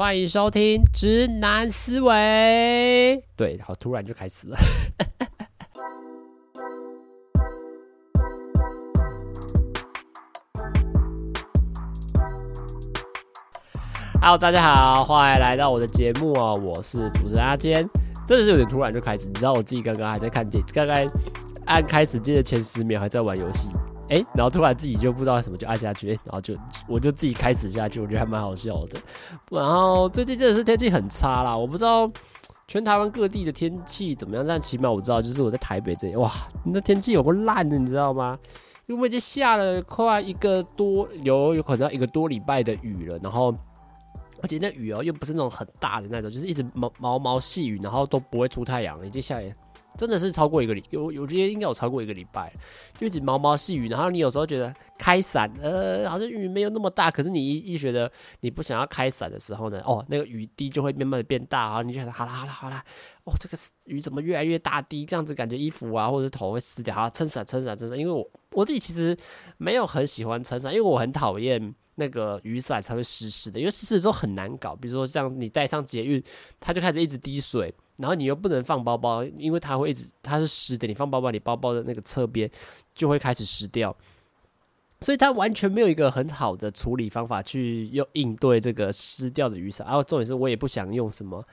欢迎收听《直男思维》。对，好，突然就开始了。Hello，大家好，欢迎来到我的节目哦，我是主持人阿坚。真的是有点突然就开始，你知道我自己刚刚还在看电影，刚刚按开始键的前十秒还在玩游戏。哎、然后突然自己就不知道什么就按下去，然后就我就自己开始下去，我觉得还蛮好笑的。然后最近真的是天气很差啦，我不知道全台湾各地的天气怎么样，但起码我知道，就是我在台北这里，哇，那天气有够烂的，你知道吗？因为已经下了快一个多，有有可能要一个多礼拜的雨了，然后而且那雨哦又不是那种很大的那种，就是一直毛毛毛细雨，然后都不会出太阳，已经下雨。真的是超过一个礼，有有些应该有超过一个礼拜，就一直毛毛细雨，然后你有时候觉得开伞，呃，好像雨没有那么大，可是你一一觉得你不想要开伞的时候呢，哦，那个雨滴就会慢慢的变大，然后你就觉得好啦好啦好啦，哦，这个雨怎么越来越大滴，这样子感觉衣服啊或者头会湿掉，好，撑伞撑伞撑伞，因为我我自己其实没有很喜欢撑伞，因为我很讨厌那个雨伞才会湿湿的，因为湿湿的时候很难搞，比如说像你带上捷运，它就开始一直滴水。然后你又不能放包包，因为它会一直它是湿的，你放包包，你包包的那个侧边就会开始湿掉，所以它完全没有一个很好的处理方法去用应对这个湿掉的雨伞。然后重点是我也不想用什么，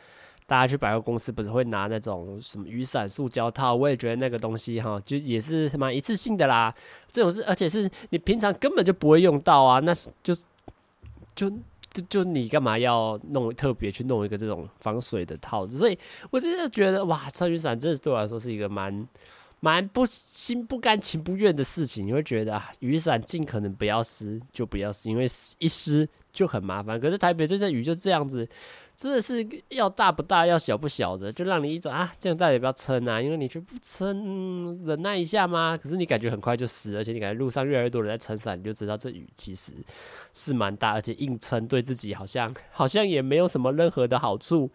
大家去百货公司不是会拿那种什么雨伞塑胶套，我也觉得那个东西哈，就也是什么一次性的啦。这种是而且是你平常根本就不会用到啊，那就是就就。就你干嘛要弄特别去弄一个这种防水的套子？所以我真的觉得哇，撑雨伞真的对我来说是一个蛮蛮不心不甘情不愿的事情。你会觉得啊，雨伞尽可能不要湿就不要湿，因为一湿就很麻烦。可是台北真的雨就这样子。真的是要大不大，要小不小的，就让你一种啊，这样大家也不要撑啊，因为你就不撑，忍耐一下嘛。可是你感觉很快就湿，而且你感觉路上越来越多人在撑伞，你就知道这雨其实是蛮大，而且硬撑对自己好像好像也没有什么任何的好处。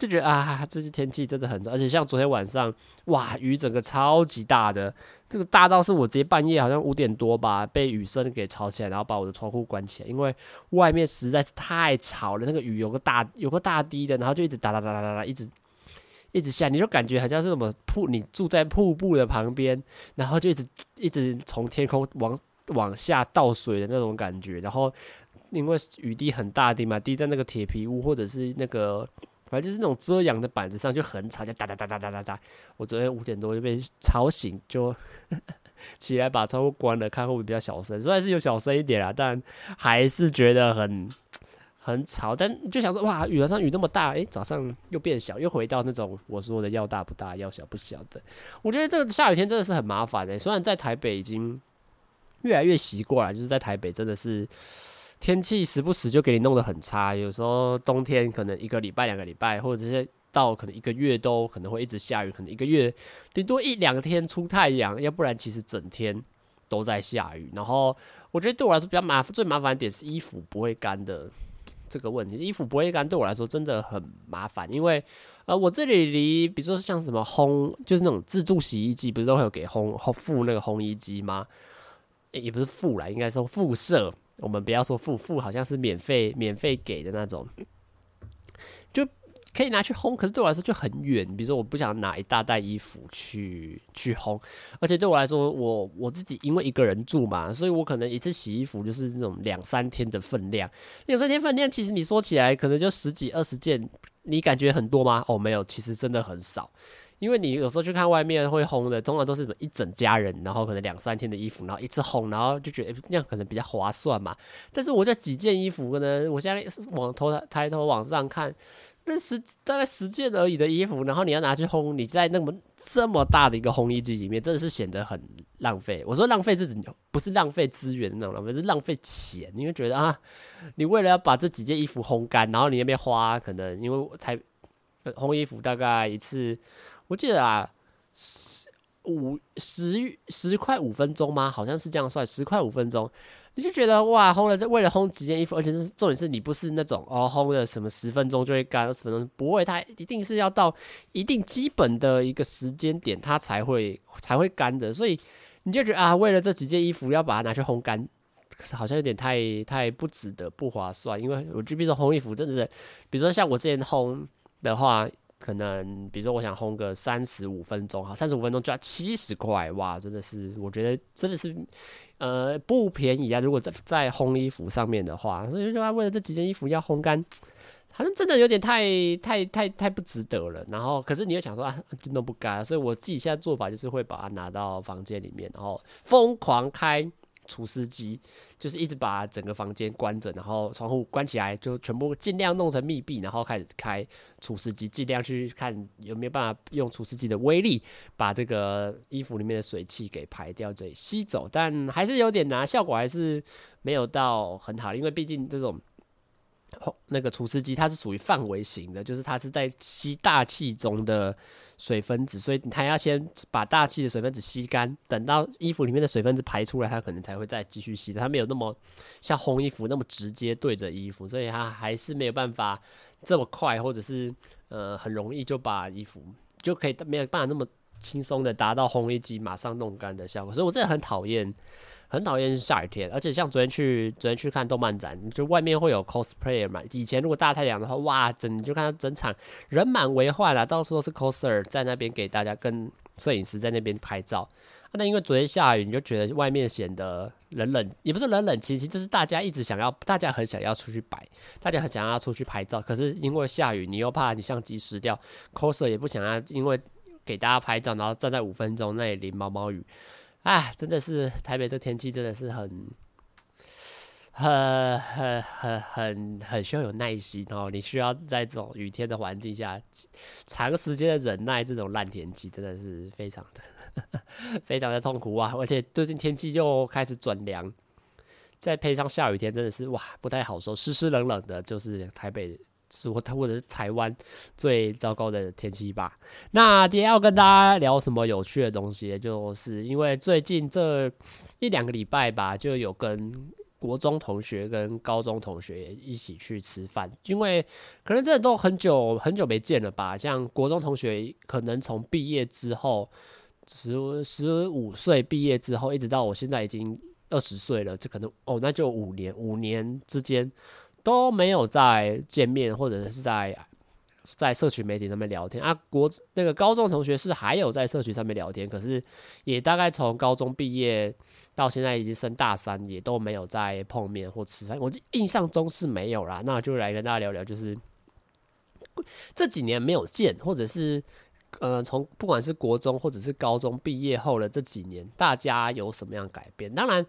就觉得啊，这些天气真的很糟，而且像昨天晚上，哇，雨整个超级大的，这个大到是我直接半夜好像五点多吧，被雨声给吵起来，然后把我的窗户关起来，因为外面实在是太吵了，那个雨有个大有个大滴的，然后就一直哒哒哒哒哒哒，一直一直下，你就感觉好像是什么瀑，你住在瀑布的旁边，然后就一直一直从天空往往下倒水的那种感觉，然后因为雨滴很大滴嘛，滴在那个铁皮屋或者是那个。反正就是那种遮阳的板子上就很吵，就哒哒哒哒哒哒哒。我昨天五点多就被吵醒，就 起来把窗户关了，看会不会比较小声。虽然是有小声一点啦，但还是觉得很很吵。但就想说，哇，雨晚上雨那么大，诶、早上又变小，又回到那种我说的要大不大，要小不小的。我觉得这个下雨天真的是很麻烦的、虽然在台北已经越来越习惯了，就是在台北真的是。天气时不时就给你弄得很差，有时候冬天可能一个礼拜、两个礼拜，或者是到可能一个月都可能会一直下雨，可能一个月顶多一两天出太阳，要不然其实整天都在下雨。然后我觉得对我来说比较麻烦，最麻烦的点是衣服不会干的这个问题。衣服不会干对我来说真的很麻烦，因为呃我这里离比如说像什么烘，就是那种自助洗衣机，不是都会有给烘烘附那个烘衣机吗？也不是附啦，应该说附设。我们不要说付付，好像是免费免费给的那种，就可以拿去烘。可是对我来说就很远，比如说我不想拿一大袋衣服去去烘，而且对我来说，我我自己因为一个人住嘛，所以我可能一次洗衣服就是那种两三天的分量。两三天分量，其实你说起来可能就十几二十件，你感觉很多吗？哦，没有，其实真的很少。因为你有时候去看外面会烘的，通常都是一整家人，然后可能两三天的衣服，然后一次烘，然后就觉得那样可能比较划算嘛。但是我这几件衣服呢，我现在往头抬头往上看，那十大概十件而已的衣服，然后你要拿去烘，你在那么这么大的一个烘衣机里面，真的是显得很浪费。我说浪费是指不是浪费资源那种浪费，是浪费钱。你会觉得啊，你为了要把这几件衣服烘干，然后你那边花可能因为才烘衣服大概一次。我记得啊，十五十十块五分钟吗？好像是这样算，十块五分钟，你就觉得哇，烘了这为了烘几件衣服，而且是重点是你不是那种哦，烘了什么十分钟就会干，二十分钟不会，它一定是要到一定基本的一个时间点，它才会才会干的，所以你就觉得啊，为了这几件衣服要把它拿去烘干，好像有点太太不值得、不划算。因为我就比如说烘衣服，真的是，比如说像我之前烘的话，可能比如说我想烘个三十五分钟，好，三十五分钟就要七十块，哇，真的是，我觉得真的是，呃，不便宜啊。如果在在烘衣服上面的话，所以就他为了这几件衣服要烘干。好像真的有点太太太太不值得了，然后可是你又想说啊，就弄不干，所以我自己现在做法就是会把它拿到房间里面，然后疯狂开除湿机，就是一直把整个房间关着，然后窗户关起来，就全部尽量弄成密闭，然后开始开除湿机，尽量去看有没有办法用除湿机的威力把这个衣服里面的水汽给排掉，对，吸走，但还是有点难，效果还是没有到很好，因为毕竟这种。那个除湿机它是属于范围型的，就是它是在吸大气中的水分子，所以它要先把大气的水分子吸干，等到衣服里面的水分子排出来，它可能才会再继续吸的。它没有那么像烘衣服那么直接对着衣服，所以它还是没有办法这么快，或者是呃很容易就把衣服就可以没有办法那么轻松的达到烘衣机马上弄干的效果。所以我真的很讨厌。很讨厌下雨天，而且像昨天去昨天去看动漫展，就外面会有 cosplayer 嘛。以前如果大太阳的话，哇，整你就看到整场人满为患啊，到处都是 coser 在那边给大家跟摄影师在那边拍照。那因为昨天下雨，你就觉得外面显得冷冷，也不是冷冷清清，就是大家一直想要，大家很想要出去摆，大家很想要出去拍照，可是因为下雨，你又怕你相机湿掉，coser 也不想要，因为给大家拍照，然后站在五分钟那里淋毛毛雨。哎，真的是台北这天气真的是很、很、很、很、很、很需要有耐心哦。你需要在这种雨天的环境下，长时间的忍耐这种烂天气，真的是非常的、非常的痛苦啊！而且最近天气又开始转凉，再配上下雨天，真的是哇，不太好受，湿湿冷冷的，就是台北。或或者是台湾最糟糕的天气吧。那今天要跟大家聊什么有趣的东西？就是因为最近这一两个礼拜吧，就有跟国中同学跟高中同学一起去吃饭。因为可能真的都很久很久没见了吧。像国中同学，可能从毕业之后，十十五岁毕业之后，一直到我现在已经二十岁了，这可能哦，那就五年五年之间。都没有再见面，或者是在在社群媒体上面聊天啊。国那个高中同学是还有在社群上面聊天，可是也大概从高中毕业到现在已经升大三，也都没有再碰面或吃饭。我印象中是没有啦。那就来跟大家聊聊，就是这几年没有见，或者是呃，从不管是国中或者是高中毕业后的这几年，大家有什么样改变？当然。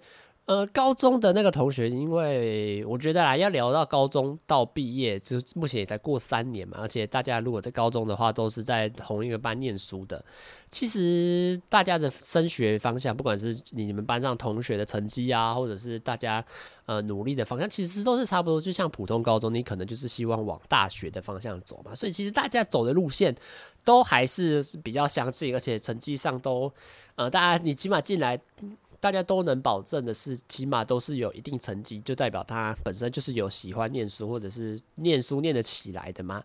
呃，高中的那个同学，因为我觉得啦，要聊到高中到毕业，就是目前也才过三年嘛，而且大家如果在高中的话，都是在同一个班念书的。其实大家的升学方向，不管是你们班上同学的成绩啊，或者是大家呃努力的方向，其实都是差不多。就像普通高中，你可能就是希望往大学的方向走嘛，所以其实大家走的路线都还是比较相近，而且成绩上都呃，大家你起码进来。大家都能保证的是，起码都是有一定成绩，就代表他本身就是有喜欢念书，或者是念书念得起来的嘛。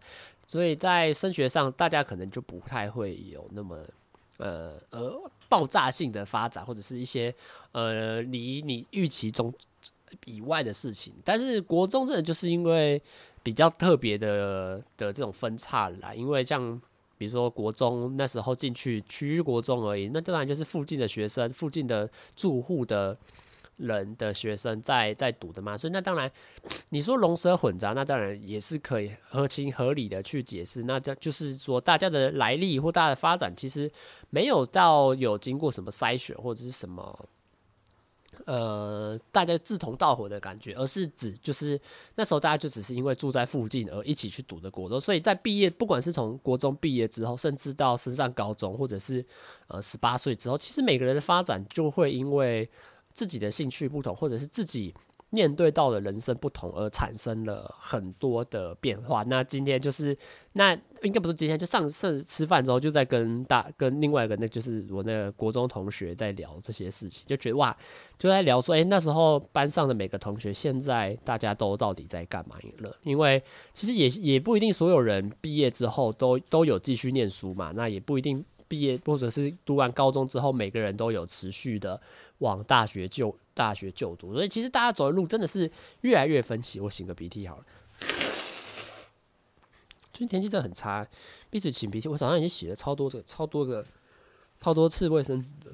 所以在升学上，大家可能就不太会有那么呃呃爆炸性的发展，或者是一些呃离你预期中以外的事情。但是国中真的就是因为比较特别的的这种分叉啦，因为像。比如说国中那时候进去区域国中而已，那当然就是附近的学生、附近的住户的人的学生在在读的嘛，所以那当然你说龙蛇混杂，那当然也是可以合情合理的去解释。那这就是说大家的来历或大家的发展，其实没有到有经过什么筛选或者是什么。呃，大家志同道合的感觉，而是指就是那时候大家就只是因为住在附近而一起去读的国中，所以在毕业，不管是从国中毕业之后，甚至到升上高中，或者是呃十八岁之后，其实每个人的发展就会因为自己的兴趣不同，或者是自己。面对到的人生不同而产生了很多的变化。那今天就是，那应该不是今天，就上次吃饭之后就在跟大跟另外一个，那就是我那个国中同学在聊这些事情，就觉得哇，就在聊说，诶，那时候班上的每个同学，现在大家都到底在干嘛了？因为其实也也不一定所有人毕业之后都都有继续念书嘛，那也不一定毕业或者是读完高中之后，每个人都有持续的。往大学就大学就读，所以其实大家走的路真的是越来越分歧。我擤个鼻涕好了，最近天气真的很差，一直擤鼻涕。我早上已经洗了超多个、超多个、超多次卫生纸，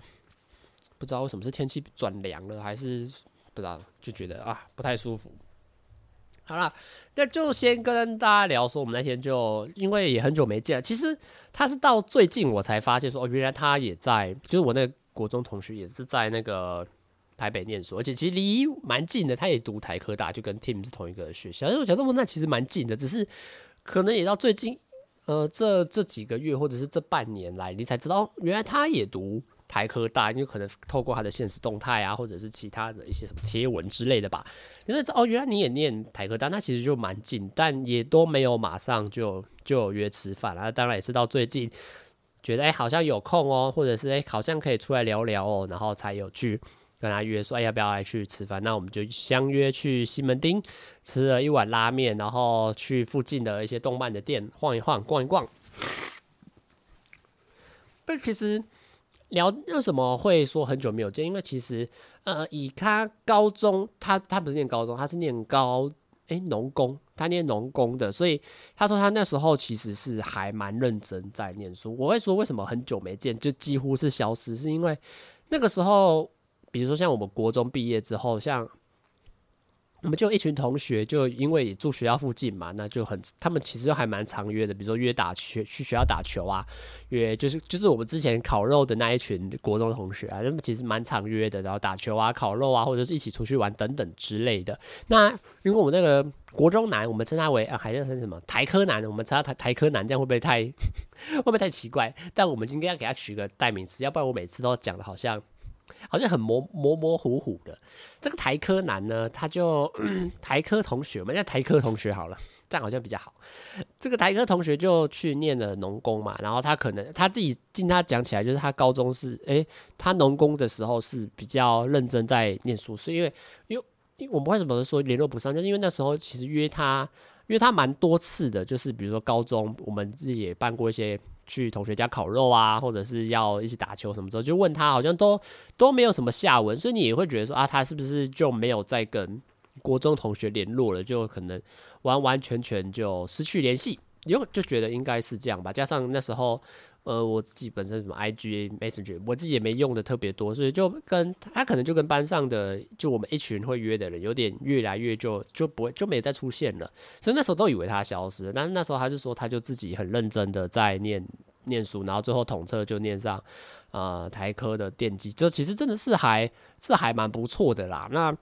不知道为什么是天气转凉了，还是不知道就觉得啊不太舒服。好了，那就先跟大家聊说，我们那天就因为也很久没见了，其实他是到最近我才发现说，哦，原来他也在，就是我那个。国中同学也是在那个台北念书，而且其实离蛮近的，他也读台科大，就跟 Tim 是同一个学校。因为我觉得那其实蛮近的，只是可能也到最近，呃，这这几个月或者是这半年来，你才知道原来他也读台科大，因为可能透过他的现实动态啊，或者是其他的一些什么贴文之类的吧。因为哦，原来你也念台科大，那其实就蛮近，但也都没有马上就就有约吃饭啊。当然也是到最近。觉得哎、好像有空哦，或者是哎、好像可以出来聊聊哦，然后才有去跟他约说，哎，要不要来去吃饭？那我们就相约去西门町吃了一碗拉面，然后去附近的一些动漫的店晃一晃、逛一逛。但其实聊为什么会说很久没有见？因为其实呃，以他高中，他他不是念高中，他是念高。哎，农工，他念农工的，所以他说他那时候其实是还蛮认真在念书。我会说为什么很久没见，就几乎是消失，是因为那个时候，比如说像我们国中毕业之后，像。我们就一群同学，就因为住学校附近嘛，那就很，他们其实还蛮常约的，比如说约打去去学校打球啊，约就是就是我们之前烤肉的那一群国中同学啊，他们其实蛮常约的，然后打球啊、烤肉啊，或者是一起出去玩等等之类的。那因为我们那个国中男，我们称他为啊，还是称什么台科男，我们称他台台科男，这样会不会太 会不会太奇怪？但我们应该要给他取个代名词，要不然我每次都讲的好像。好像很模模模糊糊的。这个台科男呢，他就 台科同学嘛，叫台科同学好了，这样好像比较好。这个台科同学就去念了农工嘛，然后他可能他自己听他讲起来，就是他高中是诶，他农工的时候是比较认真在念书，是因为因为因为我们为什么说联络不上，就是因为那时候其实约他约他蛮多次的，就是比如说高中我们自己也办过一些。去同学家烤肉啊，或者是要一起打球什么时候，就问他，好像都都没有什么下文，所以你也会觉得说啊，他是不是就没有再跟国中同学联络了，就可能完完全全就失去联系，有就觉得应该是这样吧。加上那时候，呃，我自己本身什么 IG Messenger，我自己也没用的特别多，所以就跟他可能就跟班上的就我们一群会约的人，有点越来越就就不会就没再出现了。所以那时候都以为他消失，但是那时候他就说，他就自己很认真的在念。念书，然后最后统测就念上，呃，台科的电机，这其实真的是还是还蛮不错的啦。那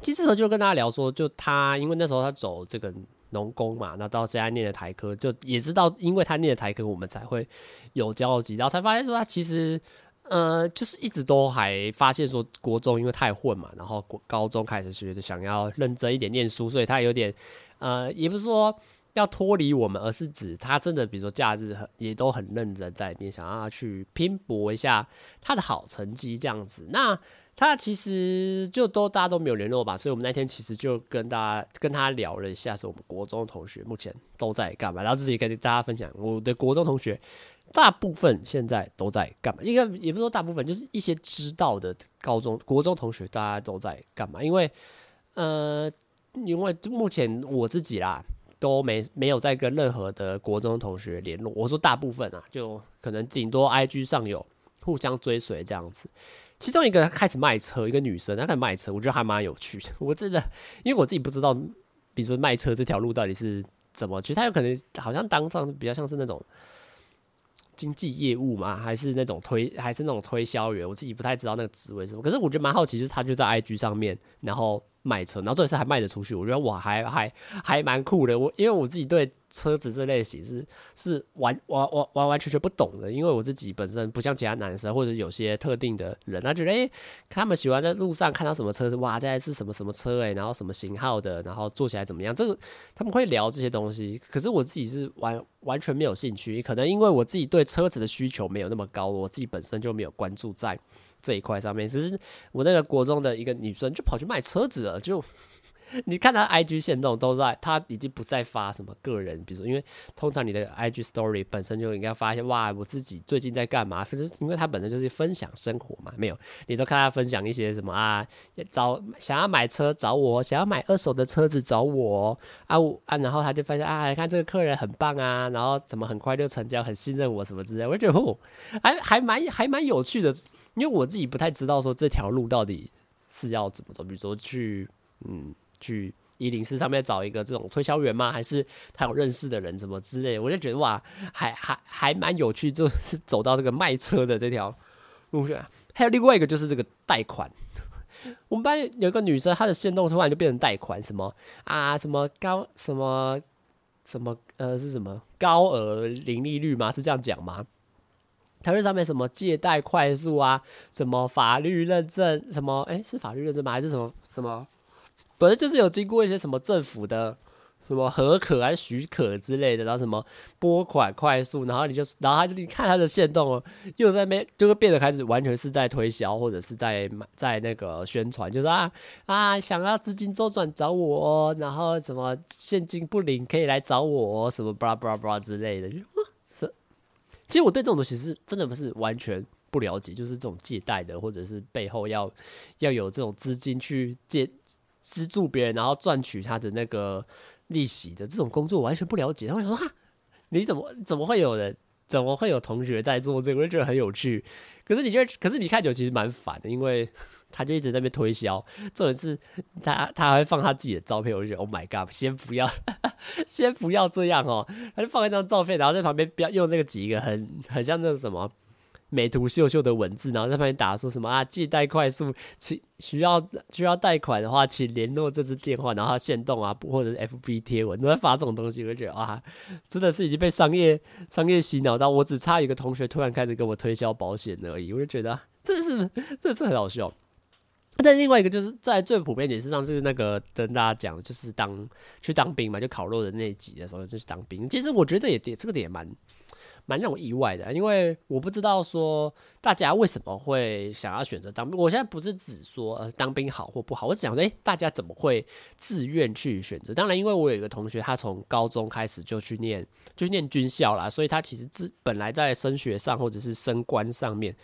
其实就跟大家聊说，就他因为那时候他走这个农工嘛，那到现在念的台科，就也知道，因为他念的台科，我们才会有交集，然后才发现说他其实，呃，就是一直都还发现说，国中因为太混嘛，然后国高中开始觉得想要认真一点念书，所以他有点，呃，也不是说。要脱离我们，而是指他真的，比如说假日很也都很认真在念，想要去拼搏一下他的好成绩这样子。那他其实就都大家都没有联络吧，所以我们那天其实就跟大家跟他聊了一下，说我们国中同学目前都在干嘛，然后自己跟大家分享，我的国中同学大部分现在都在干嘛？应该也不说大部分，就是一些知道的高中国中同学大家都在干嘛？因为呃，因为目前我自己啦。都没没有在跟任何的国中同学联络。我说大部分啊，就可能顶多 IG 上有互相追随这样子。其中一个开始卖车，一个女生她开始卖车，我觉得还蛮有趣的。我真的，因为我自己不知道，比如说卖车这条路到底是怎么其实，她有可能好像当上比较像是那种经济业务嘛，还是那种推，还是那种推销员，我自己不太知道那个职位是什么。可是我觉得蛮好奇，就是她就在 IG 上面，然后。卖车，然后这也是还卖得出去，我觉得哇，还还还蛮酷的。我因为我自己对车子这类型是是完完完完完全全不懂的，因为我自己本身不像其他男生或者有些特定的人，他觉得诶，他们喜欢在路上看到什么车子，哇，这台是什么什么车诶，然后什么型号的，然后坐起来怎么样，这个他们会聊这些东西。可是我自己是完完全没有兴趣，可能因为我自己对车子的需求没有那么高，我自己本身就没有关注在这一块上面，只是我那个国中的一个女生就跑去卖车子了，就 你看他 IG 限动都在，他已经不再发什么个人，比如说，因为通常你的 IG Story 本身就应该发现哇，我自己最近在干嘛，就是因为他本身就是分享生活嘛，没有，你都看他分享一些什么啊，找想要买车找我，想要买二手的车子找我啊啊，然后他就发现啊，看这个客人很棒啊，然后怎么很快就成交，很信任我什么之类，我就觉得哦，还还蛮还蛮有趣的，因为我自己不太知道说这条路到底是要怎么走，比如说去嗯。去一零四上面找一个这种推销员吗？还是他有认识的人什么之类？我就觉得哇，还还还蛮有趣，就是走到这个卖车的这条路线。还有另外一个就是这个贷款。我们班有一个女生，她的限动突然就变成贷款，什么啊，什么高什么什么呃是什么高额零利率吗？是这样讲吗？条例上面什么借贷快速啊，什么法律认证，什么诶，是法律认证吗？还是什么什么？反正就是有经过一些什么政府的什么核可还是许可之类的，然后什么拨款快速，然后你就然后他就你看他的线动哦，又在那边就会变得开始完全是在推销或者是在在那个宣传，就是啊啊想要资金周转找我，然后什么现金不灵可以来找我，什么巴拉巴拉巴拉之类的。其实我对这种东西是真的不是完全不了解，就是这种借贷的或者是背后要要有这种资金去借。资助别人，然后赚取他的那个利息的这种工作，完全不了解。然后我想说，哈，你怎么怎么会有人，怎么会有同学在做这个？我就觉得很有趣。可是你觉得，可是你看久其实蛮烦的，因为他就一直在那边推销。重点是他他还会放他自己的照片，我就觉得 Oh my God，先不要，先不要这样哦。他就放一张照片，然后在旁边不要用那个几个很很像那个什么。美图秀秀的文字，然后在旁边打说什么啊？借贷快速，请需要需要贷款的话，请联络这支电话。然后他限动啊，或者是 FB 贴文都在发这种东西，我就觉得啊，真的是已经被商业商业洗脑到。我只差一个同学突然开始跟我推销保险而已，我就觉得这是这是很好笑。再另外一个就是在最普遍点，事实上是那个跟大家讲，就是当去当兵嘛，就烤肉的那一集的时候就去当兵。其实我觉得这也这个点也蛮。蛮让我意外的，因为我不知道说大家为什么会想要选择当兵。我现在不是只说呃当兵好或不好，我只想说，诶，大家怎么会自愿去选择？当然，因为我有一个同学，他从高中开始就去念，就去念军校啦，所以他其实自本来在升学上或者是升官上面，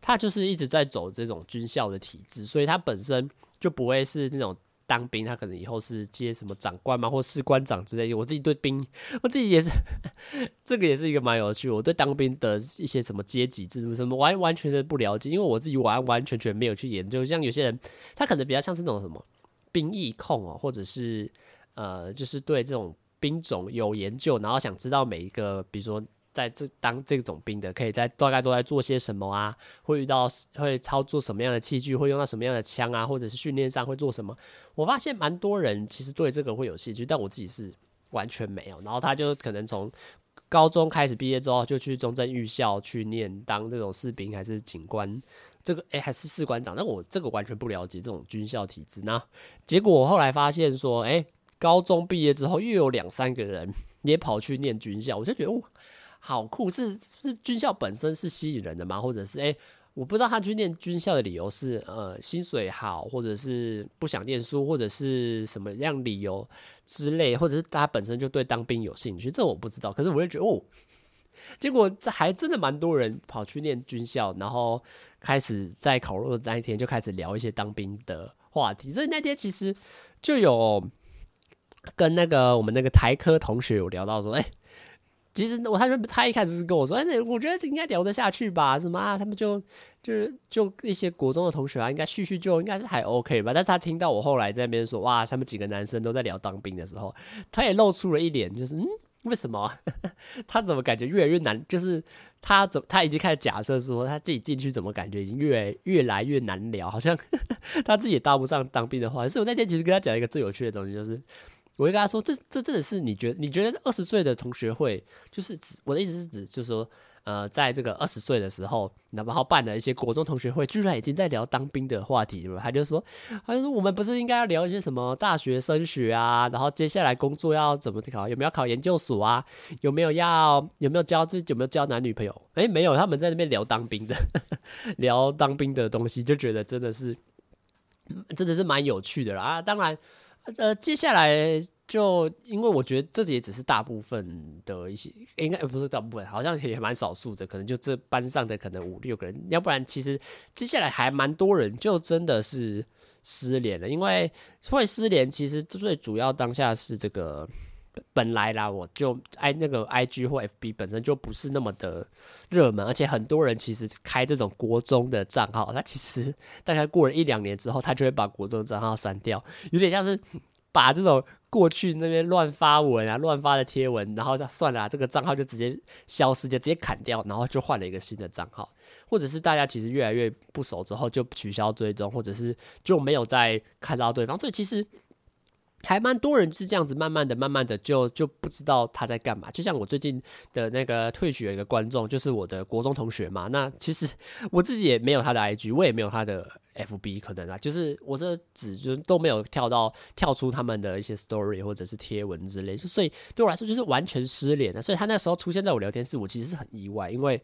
他就是一直在走这种军校的体制，所以他本身就不会是那种。当兵，他可能以后是接什么长官嘛，或士官长之类的。我自己对兵，我自己也是，这个也是一个蛮有趣。我对当兵的一些什么阶级制度什么完完全全不了解，因为我自己完完全全没有去研究。像有些人，他可能比较像是那种什么兵役控哦，或者是呃，就是对这种兵种有研究，然后想知道每一个，比如说。在这当这种兵的，可以在大概都在做些什么啊？会遇到会操作什么样的器具？会用到什么样的枪啊？或者是训练上会做什么？我发现蛮多人其实对这个会有兴趣，但我自己是完全没有。然后他就可能从高中开始毕业之后，就去中正预校去念当这种士兵还是警官，这个诶、还是士官长。但我这个完全不了解这种军校体制。那结果我后来发现说，诶、高中毕业之后又有两三个人也跑去念军校，我就觉得哦。好酷，是是军校本身是吸引人的吗？或者是诶、欸，我不知道他去念军校的理由是呃薪水好，或者是不想念书，或者是什么样理由之类，或者是他本身就对当兵有兴趣，这我不知道。可是我就觉得哦，结果这还真的蛮多人跑去念军校，然后开始在考入的那一天就开始聊一些当兵的话题。所以那天其实就有跟那个我们那个台科同学有聊到说，诶、欸。其实我他说他一开始是跟我说，哎，那我觉得应该聊得下去吧？什么啊？他们就就是就一些国中的同学啊，应该叙叙旧应该是还 OK 吧？但是他听到我后来在那边说，哇，他们几个男生都在聊当兵的时候，他也露出了一脸，就是嗯，为什么？他怎么感觉越来越难？就是他怎他已经开始假设说，他自己进去怎么感觉已经越越来越难聊，好像 他自己也搭不上当兵的话。所以我那天其实跟他讲一个最有趣的东西，就是。我会跟他说，这这真的是你觉得你觉得二十岁的同学会，就是指我的意思是指，就是说，呃，在这个二十岁的时候，然后办了一些国中同学会，居然已经在聊当兵的话题了。他就说，他说我们不是应该要聊一些什么大学升学啊，然后接下来工作要怎么考，有没有考研究所啊，有没有要有没有交这有没有交男女朋友？诶，没有，他们在那边聊当兵的，聊当兵的东西，就觉得真的是真的是蛮有趣的啦啊，当然。呃，接下来就因为我觉得这也只是大部分的一些，应该不是大部分，好像也蛮少数的，可能就这班上的可能五六个人，要不然其实接下来还蛮多人就真的是失联了。因为会失联，其实最主要当下是这个。本来啦，我就 i 那个 i g 或 f b 本身就不是那么的热门，而且很多人其实开这种国中的账号，他其实大概过了一两年之后，他就会把国中账号删掉，有点像是把这种过去那边乱发文啊、乱发的贴文，然后算了，这个账号就直接消失，就直接砍掉，然后就换了一个新的账号，或者是大家其实越来越不熟之后就取消追踪，或者是就没有再看到对方，所以其实。还蛮多人是这样子，慢慢的、慢慢的就就不知道他在干嘛。就像我最近的那个退学一个观众，就是我的国中同学嘛。那其实 我自己也没有他的 IG，我也没有他的 FB，可能啊，就是我这纸就都没有跳到跳出他们的一些 Story 或者是贴文之类，所以对我来说就是完全失联的。所以他那时候出现在我聊天室，我其实是很意外，因为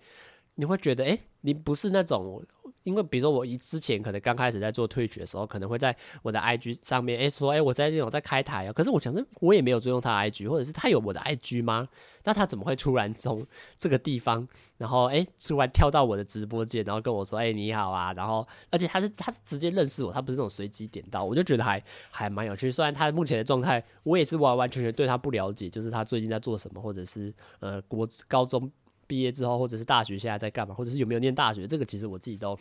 你会觉得，诶，你不是那种。因为比如说我一之前可能刚开始在做 Twitch 的时候，可能会在我的 IG 上面诶说诶我在这种在开台啊，可是我想说我也没有追踪他 IG，或者是他有我的 IG 吗？那他怎么会突然从这个地方，然后诶突然跳到我的直播间，然后跟我说诶你好啊，然后而且他是他是直接认识我，他不是那种随机点到，我就觉得还还蛮有趣。虽然他目前的状态我也是完完全全对他不了解，就是他最近在做什么，或者是呃国高中。毕业之后，或者是大学现在在干嘛，或者是有没有念大学，这个其实我自己都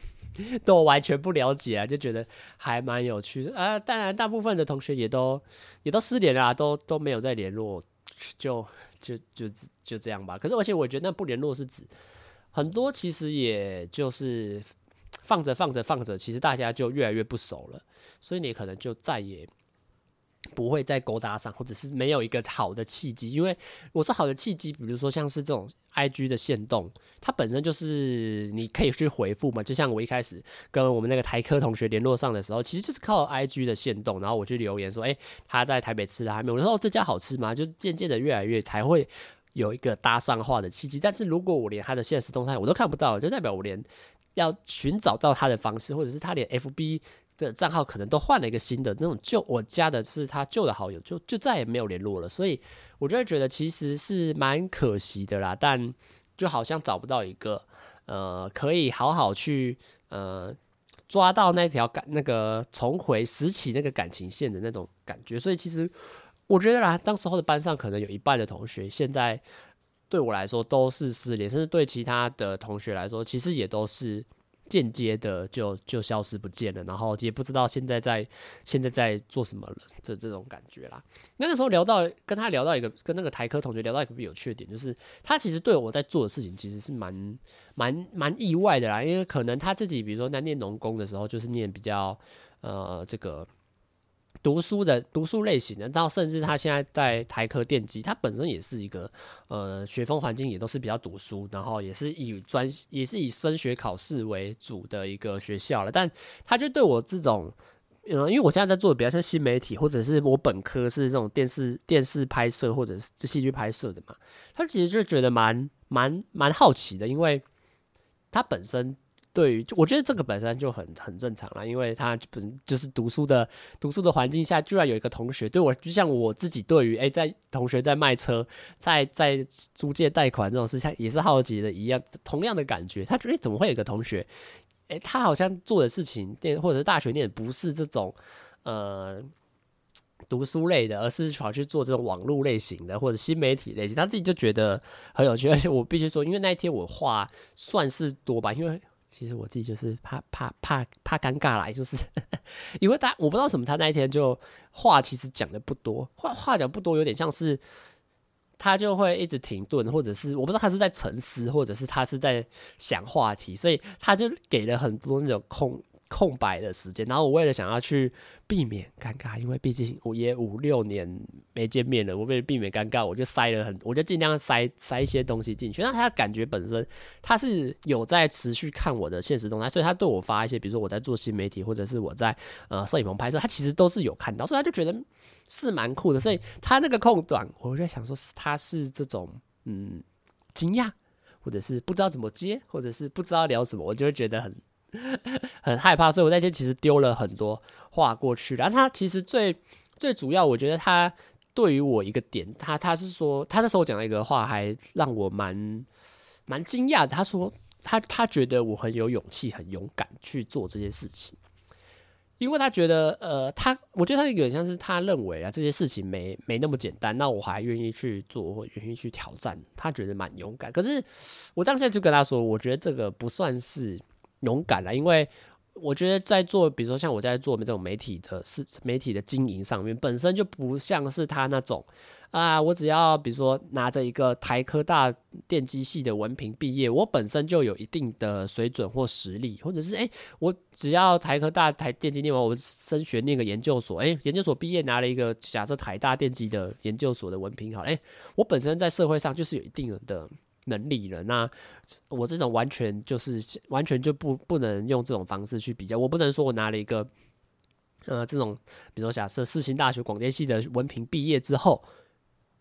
都完全不了解啊，就觉得还蛮有趣的啊。当然，大部分的同学也都也都失联了，都都没有再联络，就就就就这样吧。可是，而且我觉得那不联络是指很多，其实也就是放着放着放着，其实大家就越来越不熟了，所以你可能就再也。不会再勾搭上，或者是没有一个好的契机。因为我说好的契机，比如说像是这种 IG 的限动，它本身就是你可以去回复嘛。就像我一开始跟我们那个台科同学联络上的时候，其实就是靠 IG 的限动，然后我去留言说，诶，他在台北吃了还没有？我说这家好吃吗？就渐渐的越来越才会有一个搭上话的契机。但是如果我连他的现实动态我都看不到，就代表我连要寻找到他的方式，或者是他连 FB。的账号可能都换了一个新的那种旧，我加的是他旧的好友，就就再也没有联络了。所以我就会觉得其实是蛮可惜的啦。但就好像找不到一个呃可以好好去呃抓到那条感那个重回拾起那个感情线的那种感觉。所以其实我觉得啦，当时候的班上可能有一半的同学现在对我来说都是失联，甚至对其他的同学来说，其实也都是。间接的就就消失不见了，然后也不知道现在在现在在做什么了，这这种感觉啦。那个时候聊到跟他聊到一个跟那个台科同学聊到一个有趣的点，就是他其实对我在做的事情其实是蛮蛮蛮意外的啦，因为可能他自己比如说在念农工的时候，就是念比较呃这个。读书的读书类型的，到甚至他现在在台科电机，他本身也是一个呃学风环境也都是比较读书，然后也是以专也是以升学考试为主的一个学校了。但他就对我这种，嗯、因为我现在在做的比较像新媒体，或者是我本科是这种电视电视拍摄或者是戏剧拍摄的嘛，他其实就觉得蛮蛮蛮好奇的，因为他本身。对于，我觉得这个本身就很很正常了，因为他本就是读书的读书的环境下，居然有一个同学对我，就像我自己对于诶，在同学在卖车，在在租借贷款这种事情也是好奇的一样，同样的感觉。他觉得怎么会有个同学，诶，他好像做的事情，或者是大学念不是这种呃读书类的，而是跑去做这种网络类型的或者新媒体类型，他自己就觉得很有趣。而且我必须说，因为那一天我话算是多吧，因为。其实我自己就是怕怕怕怕尴尬来，就是 因为他我不知道什么，他那一天就话其实讲的不多，话话讲不多，有点像是他就会一直停顿，或者是我不知道他是在沉思，或者是他是在想话题，所以他就给了很多那种空。空白的时间，然后我为了想要去避免尴尬，因为毕竟我也五六年没见面了，我为了避免尴尬，我就塞了很，我就尽量塞塞一些东西进去。那他感觉本身他是有在持续看我的现实动态，所以他对我发一些，比如说我在做新媒体，或者是我在呃摄影棚拍摄，他其实都是有看到，所以他就觉得是蛮酷的。所以他那个空档，我就在想说，他是这种嗯惊讶，或者是不知道怎么接，或者是不知道聊什么，我就会觉得很。很害怕，所以我那天其实丢了很多话过去。然后他其实最最主要，我觉得他对于我一个点，他他是说，他那时候讲了一个话，还让我蛮蛮惊讶。他说他他觉得我很有勇气，很勇敢去做这些事情。因为他觉得，呃，他我觉得他有点像是他认为啊，这些事情没没那么简单，那我还愿意去做，或愿意去挑战，他觉得蛮勇敢。可是我当下就跟他说，我觉得这个不算是勇敢了，因为我觉得在做，比如说像我在做这种媒体的是媒体的经营上面，本身就不像是他那种。啊，我只要比如说拿着一个台科大电机系的文凭毕业，我本身就有一定的水准或实力，或者是诶、我只要台科大台电机念完，我升学念个研究所，诶、研究所毕业拿了一个假设台大电机的研究所的文凭，好，诶、我本身在社会上就是有一定的能力了。那我这种完全就是完全就不不能用这种方式去比较，我不能说我拿了一个呃这种，比如说假设世新大学广电系的文凭毕业之后。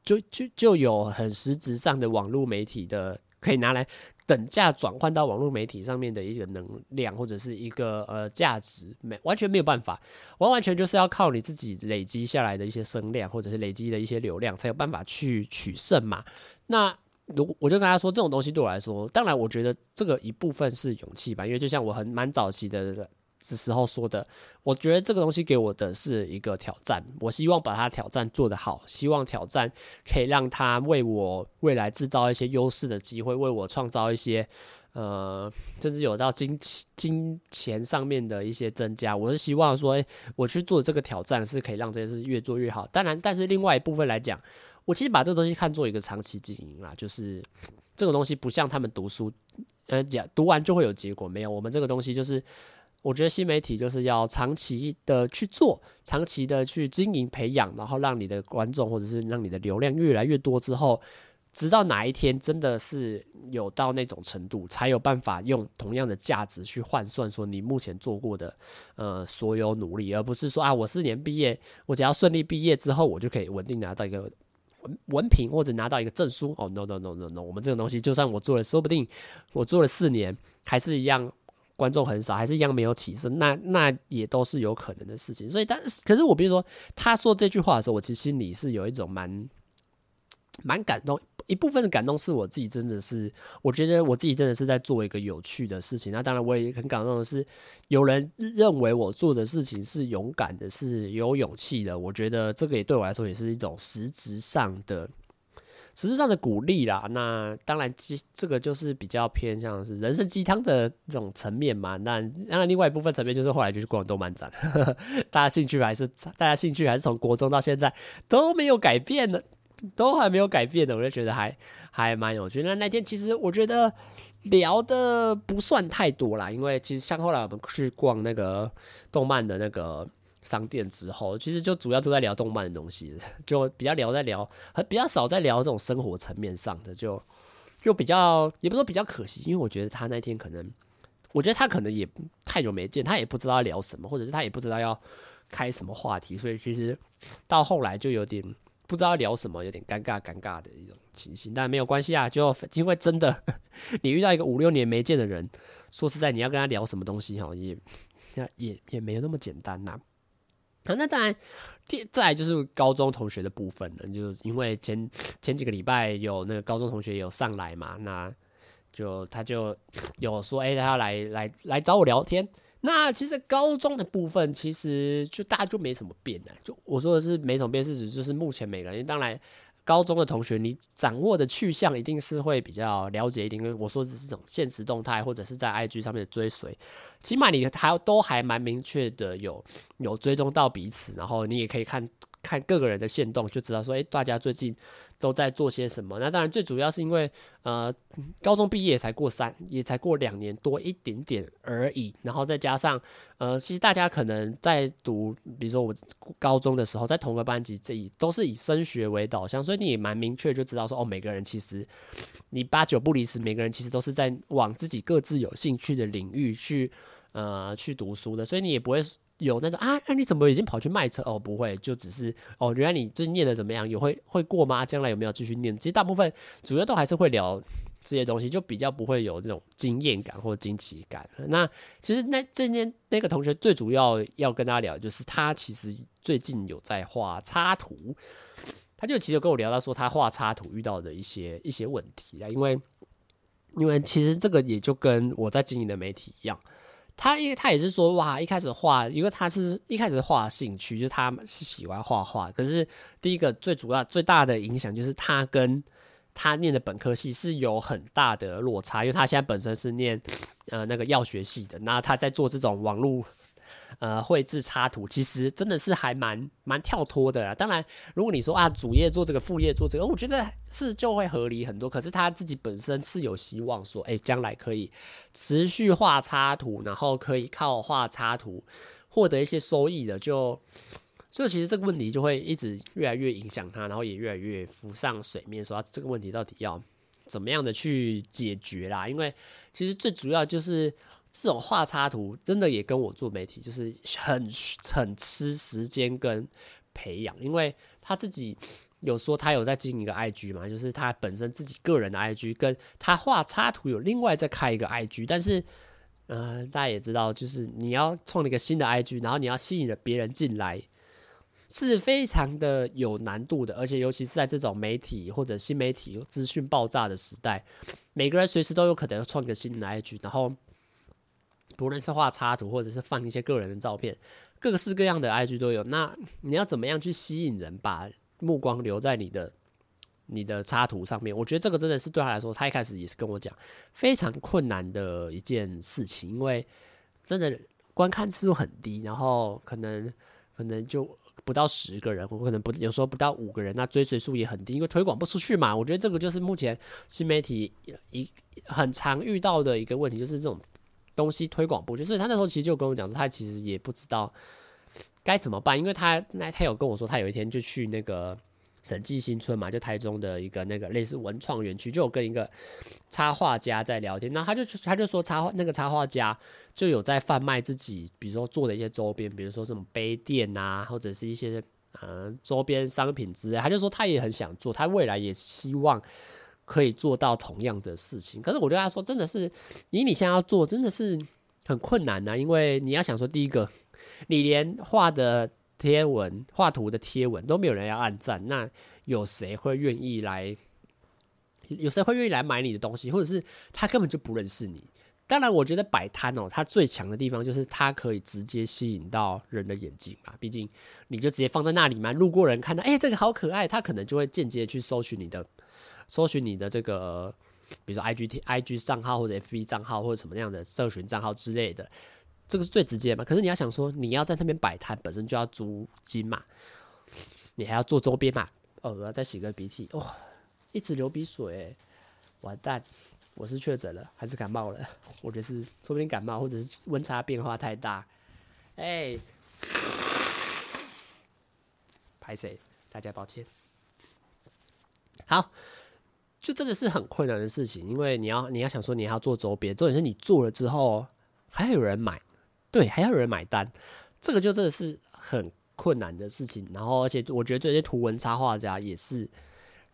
就就就有很实质上的网络媒体的可以拿来等价转换到网络媒体上面的一个能量或者是一个呃价值，没完全没有办法，完完全就是要靠你自己累积下来的一些声量或者是累积的一些流量才有办法去取胜嘛。那如果我就跟他说，这种东西对我来说，当然我觉得这个一部分是勇气吧，因为就像我很蛮早期的。这时候说的，我觉得这个东西给我的是一个挑战，我希望把它挑战做得好，希望挑战可以让它为我未来制造一些优势的机会，为我创造一些呃，甚至有到金钱金钱上面的一些增加。我是希望说，诶，我去做这个挑战是可以让这件事越做越好。当然，但是另外一部分来讲，我其实把这个东西看作一个长期经营啦，就是这个东西不像他们读书，呃，讲读完就会有结果，没有，我们这个东西就是。我觉得新媒体就是要长期的去做，长期的去经营培养，然后让你的观众或者是让你的流量越来越多之后，直到哪一天真的是有到那种程度，才有办法用同样的价值去换算说你目前做过的呃所有努力，而不是说啊我四年毕业，我只要顺利毕业之后，我就可以稳定拿到一个文文凭或者拿到一个证书。哦，no no no no no，我们这个东西就算我做了，说不定我做了四年还是一样。观众很少，还是一样没有起色，那那也都是有可能的事情。所以，但是，可是我比如说，他说这句话的时候，我其实心里是有一种蛮蛮感动。一部分的感动是我自己真的是，我觉得我自己真的是在做一个有趣的事情。那当然，我也很感动的是，有人认为我做的事情是勇敢的，是有勇气的。我觉得这个也对我来说也是一种实质上的。实质上的鼓励啦，那当然，这这个就是比较偏向是人生鸡汤的这种层面嘛。那当然，另外一部分层面就是后来就去逛动漫展，大家兴趣还是大家兴趣还是从国中到现在都没有改变的，都还没有改变的，我就觉得还还蛮有趣。那那天其实我觉得聊的不算太多啦，因为其实像后来我们去逛那个动漫的那个。商店之后，其实就主要都在聊动漫的东西，就比较聊在聊，比较少在聊这种生活层面上的，就就比较也不说比较可惜，因为我觉得他那天可能，我觉得他可能也太久没见，他也不知道聊什么，或者是他也不知道要开什么话题，所以其实到后来就有点不知道聊什么，有点尴尬尴尬的一种情形。但没有关系啊，就因为真的 你遇到一个五六年没见的人，说实在你要跟他聊什么东西哈，也也也没有那么简单呐、好，那当然，第再来就是高中同学的部分了，就是因为前前几个礼拜有那个高中同学有上来嘛，那就他就有说，哎、他要来来来找我聊天。那其实高中的部分，其实就大家就没什么变的，就我说的是没什么变，是指就是目前每个人当然。高中的同学，你掌握的去向一定是会比较了解一点，因为我说的是这种现实动态或者是在 IG 上面的追随，起码你还都还蛮明确的有有追踪到彼此，然后你也可以看看各个人的现动，就知道说，诶，大家最近。都在做些什么？那当然，最主要是因为，呃，高中毕业才过三，也才过两年多一点点而已。然后再加上，呃，其实大家可能在读，比如说我高中的时候，在同个班级，这都是以升学为导向，所以你也蛮明确就知道说，哦，每个人其实你八九不离十，每个人其实都是在往自己各自有兴趣的领域去，呃，去读书的，所以你也不会。有那种啊，那你怎么已经跑去卖车？哦，不会，就只是哦，原来你最近念的怎么样？有会会过吗？将来有没有继续念？其实大部分主要都还是会聊这些东西，就比较不会有这种经验感或惊奇感。那其实那这边那个同学最主要要跟大家聊，就是他其实最近有在画插图，他就其实跟我聊到说他画插图遇到的一些一些问题啊，因为因为其实这个也就跟我在经营的媒体一样。他因为他也是说哇，一开始画，因为他是一开始画兴趣，就是他是喜欢画画。可是第一个最主要最大的影响就是他跟他念的本科系是有很大的落差，因为他现在本身是念呃那个药学系的，那他在做这种网络。呃，绘制插图其实真的是还蛮蛮跳脱的啦。当然，如果你说啊，主业做这个，副业做这个，我觉得是就会合理很多。可是他自己本身是有希望说，哎，将来可以持续画插图，然后可以靠画插图获得一些收益的。就，所以其实这个问题就会一直越来越影响他，然后也越来越浮上水面，说这个问题到底要怎么样的去解决啦？因为其实最主要就是。这种画插图真的也跟我做媒体，就是很很吃时间跟培养，因为他自己有说他有在经营一个 IG 嘛，就是他本身自己个人的 IG，跟他画插图有另外再开一个 IG，但是，呃，大家也知道，就是你要创一个新的 IG，然后你要吸引了别人进来，是非常的有难度的，而且尤其是在这种媒体或者新媒体资讯爆炸的时代，每个人随时都有可能创一个新的 IG，然后。无论是画插图，或者是放一些个人的照片，各式各样的 IG 都有。那你要怎么样去吸引人，把目光留在你的你的插图上面？我觉得这个真的是对他来说，他一开始也是跟我讲非常困难的一件事情，因为真的观看次数很低，然后可能可能就不到十个人，或可能不有时候不到五个人，那追随数也很低，因为推广不出去嘛。我觉得这个就是目前新媒体一很常遇到的一个问题，就是这种。东西推广不去，所以他那时候其实就跟我讲说，他其实也不知道该怎么办，因为他那他有跟我说，他有一天就去那个审计新村嘛，就台中的一个那个类似文创园区，就有跟一个插画家在聊天，那他就他就说插画那个插画家就有在贩卖自己，比如说做的一些周边，比如说什么杯垫啊，或者是一些嗯周边商品之类，他就说他也很想做，他未来也希望。可以做到同样的事情，可是我对他说，真的是，以你现在要做，真的是很困难呐。因为你要想说，第一个，你连画的贴文、画图的贴文都没有人要按赞，那有谁会愿意来？有谁会愿意来买你的东西？或者是他根本就不认识你？当然，我觉得摆摊哦，它最强的地方就是它可以直接吸引到人的眼睛嘛。毕竟你就直接放在那里嘛，路过人看到，哎，这个好可爱，他可能就会间接去搜寻你的。搜寻你的这个，比如说 I G T I G 账号或者 F B 账号或者什么样的社群账号之类的，这个是最直接嘛。可是你要想说，你要在那边摆摊，本身就要租金嘛，你还要做周边嘛。哦，我要再洗个鼻涕，哇、哦，一直流鼻水，完蛋，我是确诊了还是感冒了？我觉得是，说不定感冒或者是温差变化太大。哎，拍谁？大家抱歉。好。就真的是很困难的事情，因为你要你要想说你要做周边，重点是你做了之后还要有人买，对，还要有人买单，这个就真的是很困难的事情。然后，而且我觉得这些图文插画家也是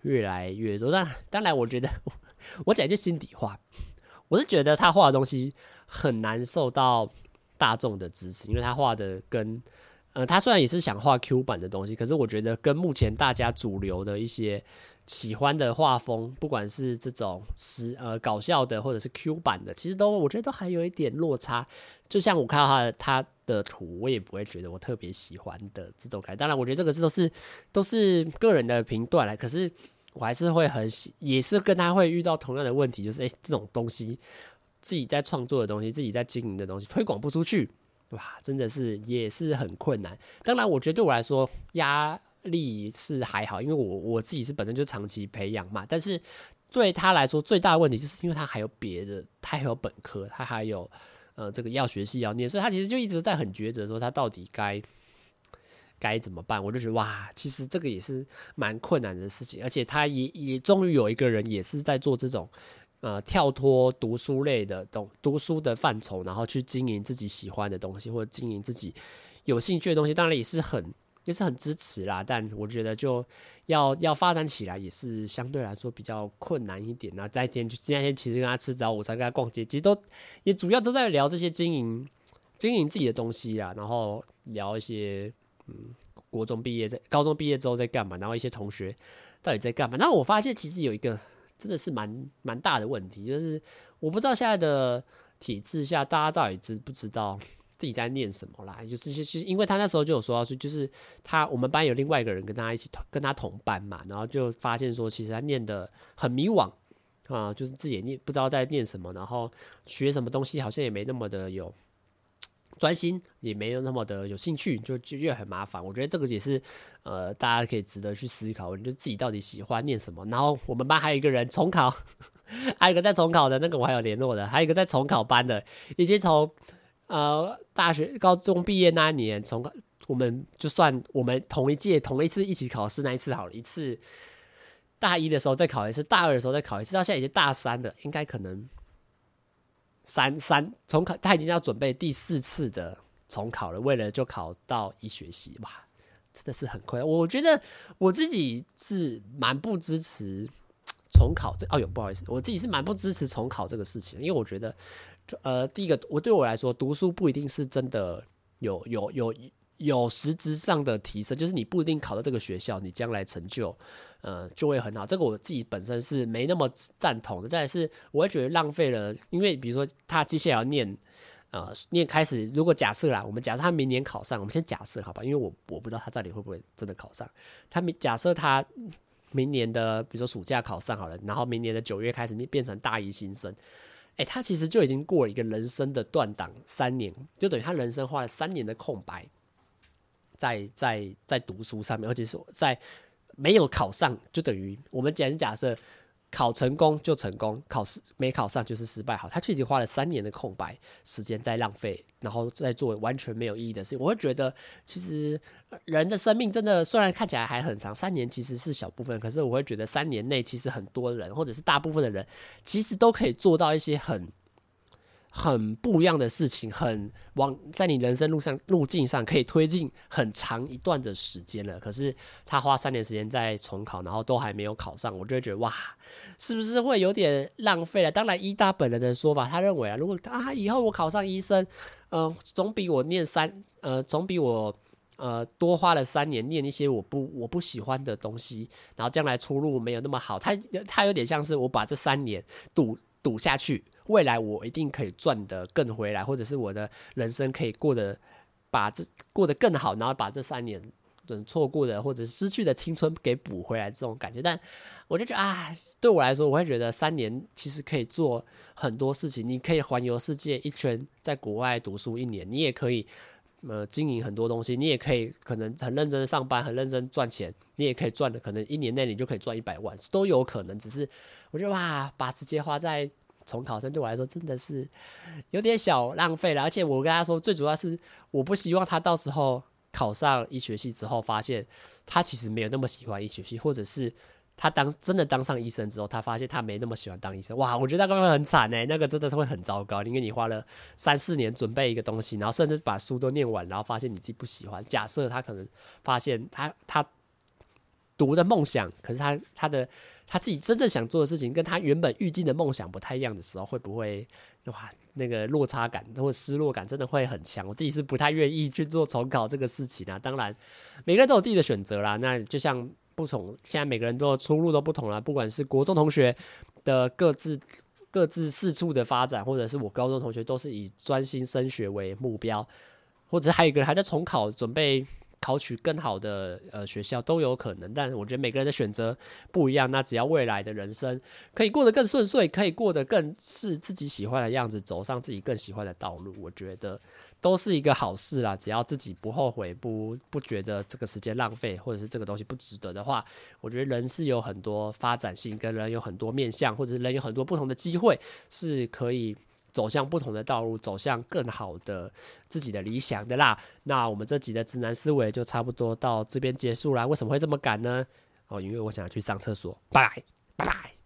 越来越多。但当然，我觉得我讲一句心底话，我是觉得他画的东西很难受到大众的支持，因为他画的跟呃，他虽然也是想画 Q 版的东西，可是我觉得跟目前大家主流的一些。喜欢的画风，不管是这种是呃搞笑的，或者是 Q 版的，其实都我觉得都还有一点落差。就像我看到他的他的图，我也不会觉得我特别喜欢的这种感觉。当然，我觉得这个是都是都是个人的评断了。可是我还是会很喜，也是跟他会遇到同样的问题，就是诶、这种东西自己在创作的东西，自己在经营的东西推广不出去，哇，真的是也是很困难。当然，我觉得对我来说压。力是还好，因为我我自己是本身就长期培养嘛。但是对他来说，最大的问题就是因为他还有别的，他还有本科，他还有呃这个药学系要念，所以他其实就一直在很抉择，说他到底该该怎么办。我就觉得哇，其实这个也是蛮困难的事情，而且他也也终于有一个人也是在做这种呃跳脱读书类的读读书的范畴，然后去经营自己喜欢的东西，或者经营自己有兴趣的东西，当然也是很。也是很支持啦。但我觉得就要要发展起来，也是相对来说比较困难一点。那那天就今天其实跟他吃早午餐，跟他逛街，其实都也主要都在聊这些经营经营自己的东西啊，然后聊一些嗯，国中毕业在高中毕业之后在干嘛，然后一些同学到底在干嘛。然后我发现其实有一个真的是蛮蛮大的问题，就是我不知道现在的体制下，大家到底知不知道。自己在念什么啦？就是就是，因为他那时候就有说到说，就是他我们班有另外一个人跟他一起同跟他同班嘛，然后就发现说，其实他念得很迷惘啊，就是自己念不知道在念什么，然后学什么东西好像也没那么的有专心，也没有那么的有兴趣，就就越很麻烦。我觉得这个也是呃，大家可以值得去思考，就自己到底喜欢念什么。然后我们班还有一个人重考，还有一个在重考的那个我还有联络的，还有一个在重考班的，已经从。呃，大学、高中毕业那一年，从我们就算我们同一届、同一次一起考试那一次好了，一次大一的时候再考一次，大二的时候再考一次，到现在已经大三了，应该可能三三重考，他已经要准备第四次的重考了，为了就考到一学期，哇，真的是很亏。我觉得我自己是蛮不支持重考这，哦哟，不好意思，我自己是蛮不支持重考这个事情，因为我觉得。呃，第一个，我对我来说，读书不一定是真的有有有有实质上的提升，就是你不一定考到这个学校，你将来成就，呃，就会很好。这个我自己本身是没那么赞同的。再是，我会觉得浪费了，因为比如说他接下来要念，呃，念开始，如果假设啦，我们假设他明年考上，我们先假设好吧，因为我我不知道他到底会不会真的考上。他明假设他明年的，比如说暑假考上好了，然后明年的九月开始，你变成大一新生。诶，他其实就已经过了一个人生的断档三年，就等于他人生花了三年的空白在，在在读书上面，而且是在没有考上，就等于我们简直假设。考成功就成功，考试没考上就是失败。好，他就已经花了三年的空白时间在浪费，然后在做完全没有意义的事情。我会觉得，其实人的生命真的虽然看起来还很长，三年其实是小部分，可是我会觉得三年内其实很多人或者是大部分的人，其实都可以做到一些很。很不一样的事情，很往在你人生路上路径上可以推进很长一段的时间了。可是他花三年时间在重考，然后都还没有考上，我就会觉得哇，是不是会有点浪费了？当然，医大本人的说法，他认为啊，如果他以后我考上医生，呃，总比我念三，呃，总比我呃多花了三年念一些我不我不喜欢的东西，然后将来出路没有那么好。他他有点像是我把这三年赌赌下去。未来我一定可以赚得更回来，或者是我的人生可以过得把这过得更好，然后把这三年等错过的或者失去的青春给补回来这种感觉。但我就觉得啊，对我来说，我会觉得三年其实可以做很多事情。你可以环游世界一圈，在国外读书一年，你也可以呃经营很多东西，你也可以可能很认真上班，很认真赚钱，你也可以赚的可能一年内你就可以赚一百万都有可能。只是我觉得哇，把时间花在重考生对我来说真的是有点小浪费了，而且我跟他说，最主要是我不希望他到时候考上医学系之后，发现他其实没有那么喜欢医学系，或者是他当真的当上医生之后，他发现他没那么喜欢当医生。哇，我觉得那个会很惨哎，那个真的是会很糟糕，因为你花了三四年准备一个东西，然后甚至把书都念完，然后发现你自己不喜欢。假设他可能发现他他读的梦想，可是他他的。他自己真正想做的事情，跟他原本预计的梦想不太一样的时候，会不会哇，那个落差感或失落感真的会很强？我自己是不太愿意去做重考这个事情啊。当然，每个人都有自己的选择啦。那就像不同，现在每个人都出路都不同啦。不管是国中同学的各自各自四处的发展，或者是我高中同学都是以专心升学为目标，或者还有一个人还在重考准备。考取更好的呃学校都有可能，但我觉得每个人的选择不一样。那只要未来的人生可以过得更顺遂，可以过得更是自己喜欢的样子，走上自己更喜欢的道路，我觉得都是一个好事啦。只要自己不后悔，不不觉得这个时间浪费，或者是这个东西不值得的话，我觉得人是有很多发展性，跟人有很多面向，或者是人有很多不同的机会是可以。走向不同的道路，走向更好的自己的理想的啦。那我们这集的直男思维就差不多到这边结束啦。为什么会这么赶呢？哦，因为我想要去上厕所。拜拜，拜拜。